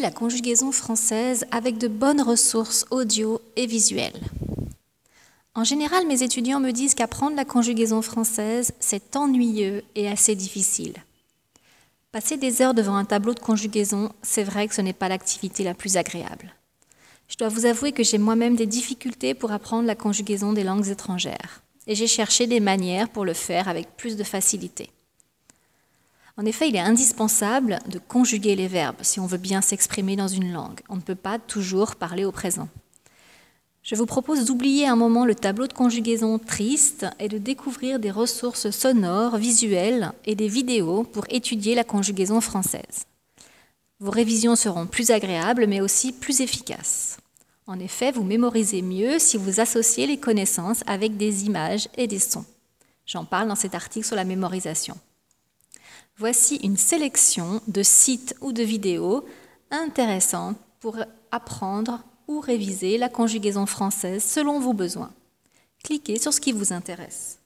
La conjugaison française avec de bonnes ressources audio et visuelles. En général, mes étudiants me disent qu'apprendre la conjugaison française, c'est ennuyeux et assez difficile. Passer des heures devant un tableau de conjugaison, c'est vrai que ce n'est pas l'activité la plus agréable. Je dois vous avouer que j'ai moi-même des difficultés pour apprendre la conjugaison des langues étrangères, et j'ai cherché des manières pour le faire avec plus de facilité. En effet, il est indispensable de conjuguer les verbes si on veut bien s'exprimer dans une langue. On ne peut pas toujours parler au présent. Je vous propose d'oublier un moment le tableau de conjugaison triste et de découvrir des ressources sonores, visuelles et des vidéos pour étudier la conjugaison française. Vos révisions seront plus agréables mais aussi plus efficaces. En effet, vous mémorisez mieux si vous associez les connaissances avec des images et des sons. J'en parle dans cet article sur la mémorisation. Voici une sélection de sites ou de vidéos intéressantes pour apprendre ou réviser la conjugaison française selon vos besoins. Cliquez sur ce qui vous intéresse.